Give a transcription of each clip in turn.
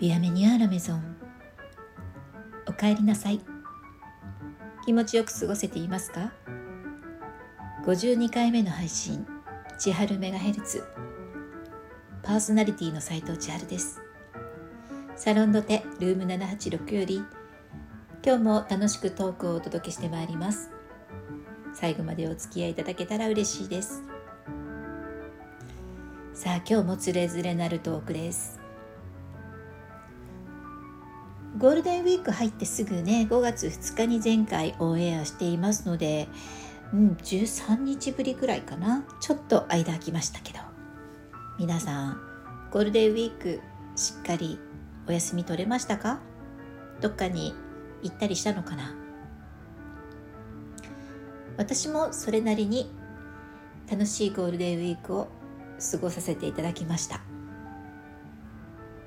ビアメニュアラメゾン。おかえりなさい。気持ちよく過ごせていますか？52回目の配信千春メガヘルツ。パーソナリティの斉藤千春です。サロンドテルーム786より今日も楽しくトークをお届けしてまいります。最後までお付き合いいただけたら嬉しいです。さあ今日もつれづれなるトークです。ゴールデンウィーク入ってすぐね5月2日に前回オンエアしていますので、うん、13日ぶりぐらいかな。ちょっと間空きましたけど。皆さんゴールデンウィークしっかりお休み取れましたか？どっかに行ったりしたのかな？私もそれなりに楽しいゴールデンウィークを過ごさせていただきました。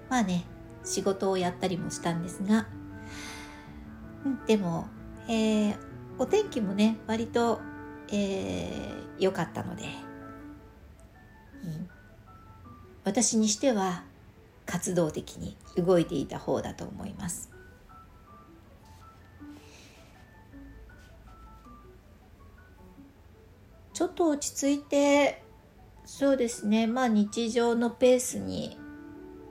まあね仕事をやったりもしたんですが、でも、えー、お天気もね割と良、えー、かったので、うん、私にしては活動的に動いていた方だと思います。ちょっと落ち着いてそうですねまあ日常のペースに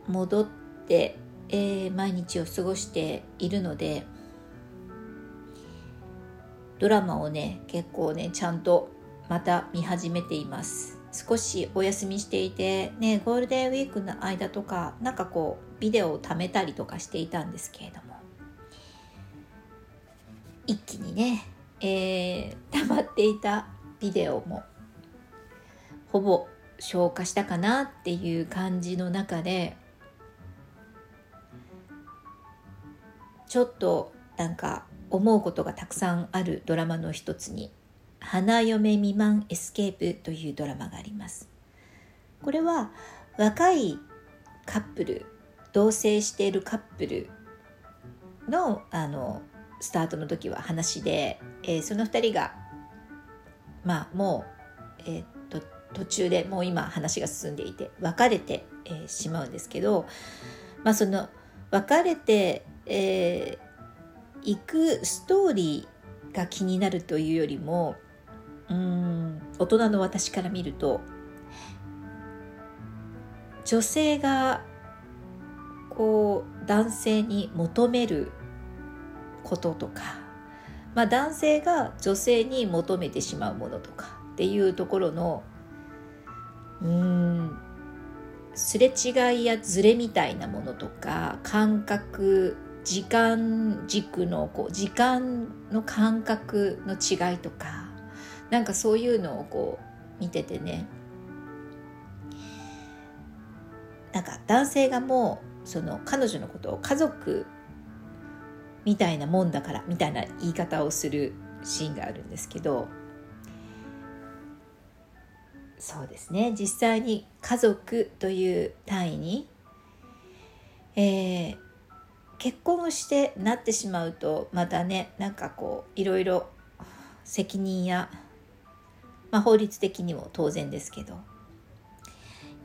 戻ってえー、毎日を過ごしているのでドラマをね結構ねちゃんとまた見始めています。少しお休みしていてねゴールデンウィークの間とかなんかこうビデオを貯めたりとかしていたんですけれども。一気にね、えー、溜まっていたビデオもほぼ消化したかなっていう感じの中でちょっとなんか思うことがたくさんあるドラマの一つに「花嫁未満エスケープ」というドラマがあります。これは若いカップル同棲しているカップルのあのスタートの時は話で、えー、その2人がまあもう、えー、っと途中でもう今話が進んでいて別れて、えー、しまうんですけど、まあ、その別れてえー、行くストーリーが気になるというよりもうん大人の私から見ると女性がこう男性に求めることとか、まあ、男性が女性に求めてしまうものとかっていうところのうんすれ違いやズレみたいなものとか感覚時間軸のこう時間の感覚の違いとかなんかそういうのをこう見ててね。なんか男性がもうその彼女のことを家族みたいなもんだからみたいな言い方をするシーンがあるんですけどそうですね。実際に家族という単位に、えー、結婚をしてなってしまうとまたねなんかこういろいろ責任や、まあ、法律的にも当然ですけど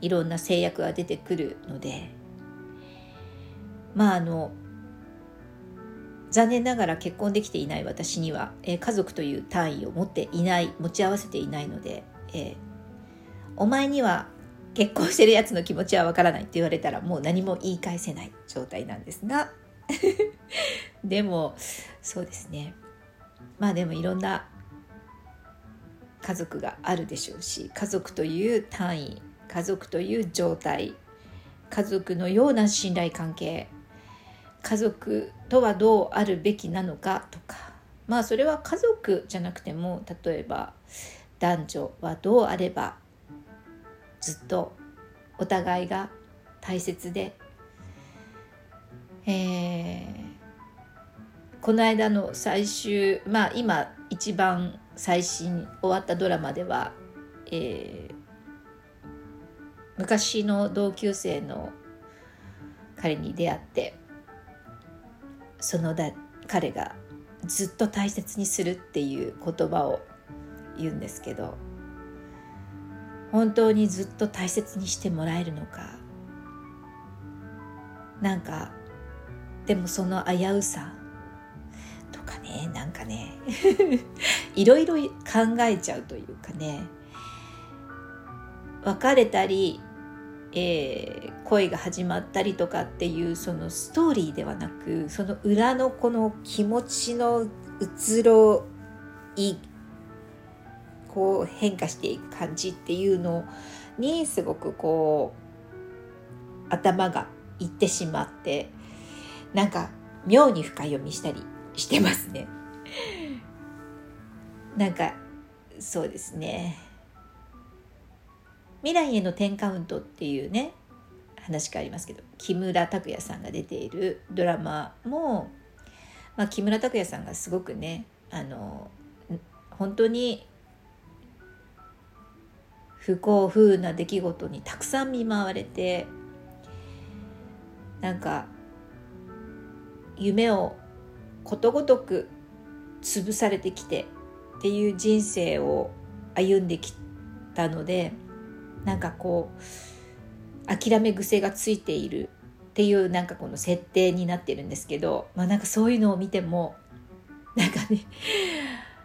いろんな制約が出てくるのでまああの残念ながら結婚できていない私には、えー、家族という単位を持っていない持ち合わせていないので、えー、お前には結婚してるやつの気持ちはわからないって言われたらもう何も言い返せない状態なんですが でもそうですね。まあでもいろんな家族があるでしょうし家族という単位家族という状態家族のような信頼関係家族とはどうあるべきなのかとかまあそれは家族じゃなくても例えば男女はどうあればずっとお互いが大切でえー、この間の最終まあ今一番最新終わったドラマでは、えー、昔の同級生の彼に出会ってそのだ彼がずっと大切にするっていう言葉を言うんですけど本当にずっと大切にしてもらえるのか。なんかでもその危うさとかねなんかね いろいろ考えちゃうというかね別れたり、えー、恋が始まったりとかっていうそのストーリーではなくその裏のこの気持ちの移ろいこう変化していく感じっていうのにすごくこう頭がいってしまってなんか妙に深読みしたりしてますね。なんかそうですね未来への10カウントっていうね話がありますけど木村拓哉さんが出ているドラマも、まあ、木村拓哉さんがすごくねあの本当に不幸不運な出来事にたくさん見舞われてなんか夢をことごとく潰されてきてっていう人生を歩んできたのでなんかこう諦め癖がついているっていうなんかこの設定になってるんですけどまあなんかそういうのを見てもなんかね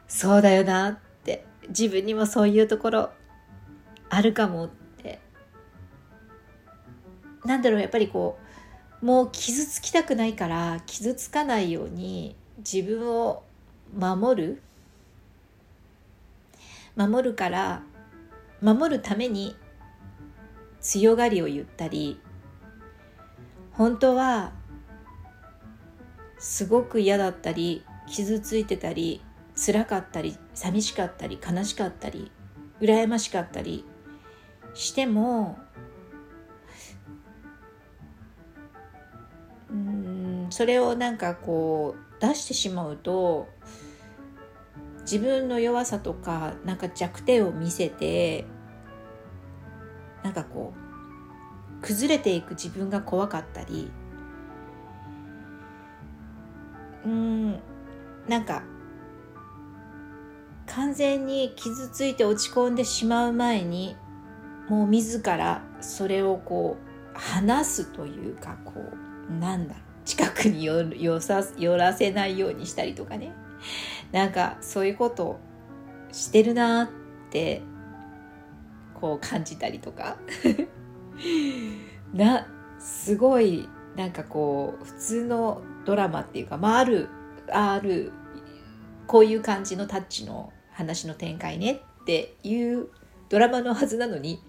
そうだよなって自分にもそういうところあるかもって。なんだろうやっぱりこうもう傷つきたくないから傷つかないように自分を守る。守るから守るために強がりを言ったり本当はすごく嫌だったり傷ついてたり辛かったり寂しかったり悲しかったり羨ましかったりしてもそれをなんかこう出してしまうと自分の弱さとかなんか弱点を見せてなんかこう崩れていく自分が怖かったり。うんなんか完全に傷ついて落ち込んでしまう前にもう自らそれをこう話すというかこうなんだろう。近くに寄さ寄らせないようにしたりとかね。なんかそういうことしてるなってこう感じたりとか。なすごいなんかこう普通のドラマっていうか、まあ、あるあるこういう感じのタッチの話の展開ねっていうドラマのはずなのに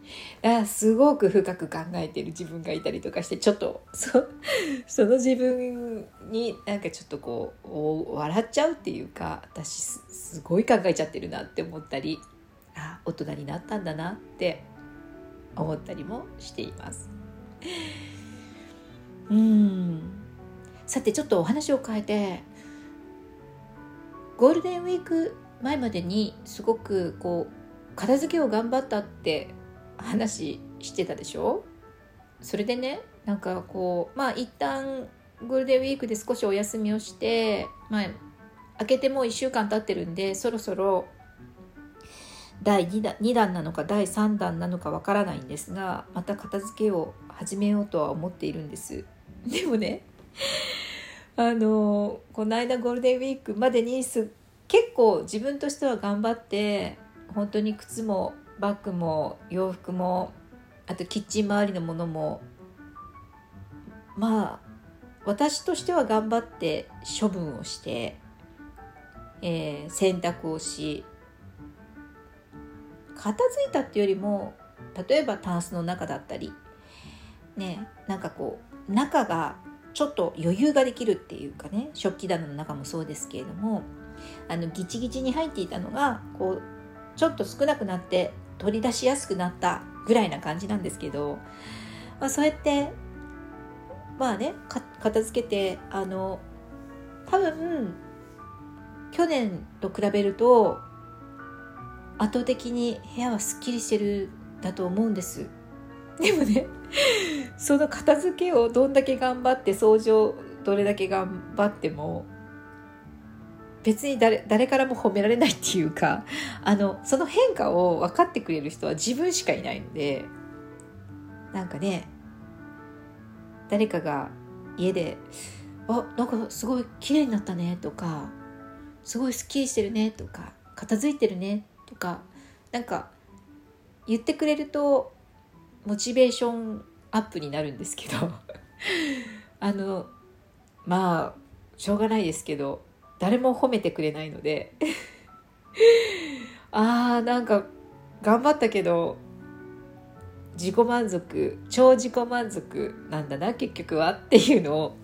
あすごく深く考えてる自分がいたりとかしてちょっとそその自分になんかちょっとこう笑っちゃうっていうか私すごい考えちゃってるなって思ったりあ大人になったんだなって思ったりもしています。うんさてちょっとお話を変えてゴールデンウィーク前までにすごくこう片付けを頑張ったって話してたでしょ？それでねなんかこうまあ一旦ゴールデンウィークで少しお休みをしてまあ開けてもう1週間経ってるんでそろそろ第 2, 弾2弾なのか第3弾なのかわからないんですがまた片付けを始めようとは思っているんです。でもねあのこの間ゴールデンウィークまでにす結構自分としては頑張って本当に靴もバッグも洋服もあとキッチン周りのものもまあ私としては頑張って処分をして、えー、洗濯をし片付いたっていうよりも例えばタンスの中だったりねなんかこう中がちょっと余裕ができるっていうかね食器棚の中もそうですけれどもあのギチギチに入っていたのがこうちょっと少なくなって取り出しやすくなったぐらいな感じなんですけど、まあ、そうやってまあね片付けてあの多分去年と比べると圧倒的に部屋はすっきりしてるだと思うんです。でもねその片付けをどんだけ頑張って掃除をどれだけ頑張っても別に誰誰からも褒められないっていうかあのその変化を分かってくれる人は自分しかいないのでなんかね誰かが家で「あなんかすごい綺麗になったね」とか「すごいすっきりしてるね」とか「片付いてるね」とかなんか言ってくれるとモチベーションアップになるんですけどあのまあしょうがないですけど誰も褒めてくれないので。あーなんか頑張ったけど自己満足超自己満足なんだな結局はっていうのを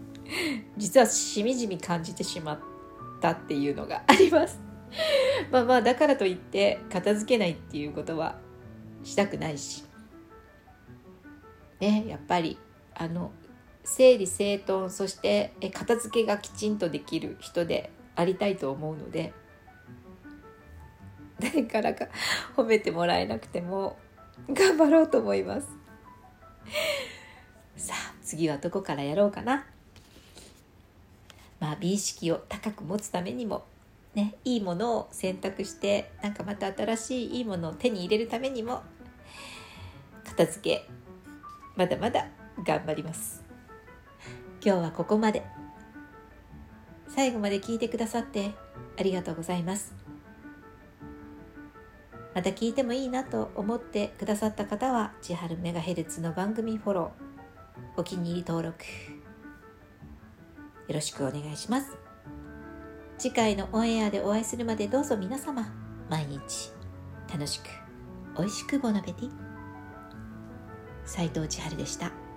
実はしみじみ感じてしまったっていうのがあります。まあまあだからといって片付けないっていうことはしたくないし。ねやっぱりあの整理整頓そして片付けがきちんとできる人でありたいと思うので誰からか 褒めてもらえなくても頑張ろうと思います。さあ次はどこからやろうかな。まあ美意識を高く持つためにもねいいものを選択してなんかまた新しいいいものを手に入れるためにも片付けまだまだ頑張ります。今日はここまで。最後まで聞いてくださってありがとうございます。また聞いてもいいなと思ってくださった方は千春メガヘルツの番組フォローお気に入り登録よろしくお願いします。次回のオンエアでお会いするまでどうぞ皆様毎日楽しく美味しくボナベティ。斉藤千春でした。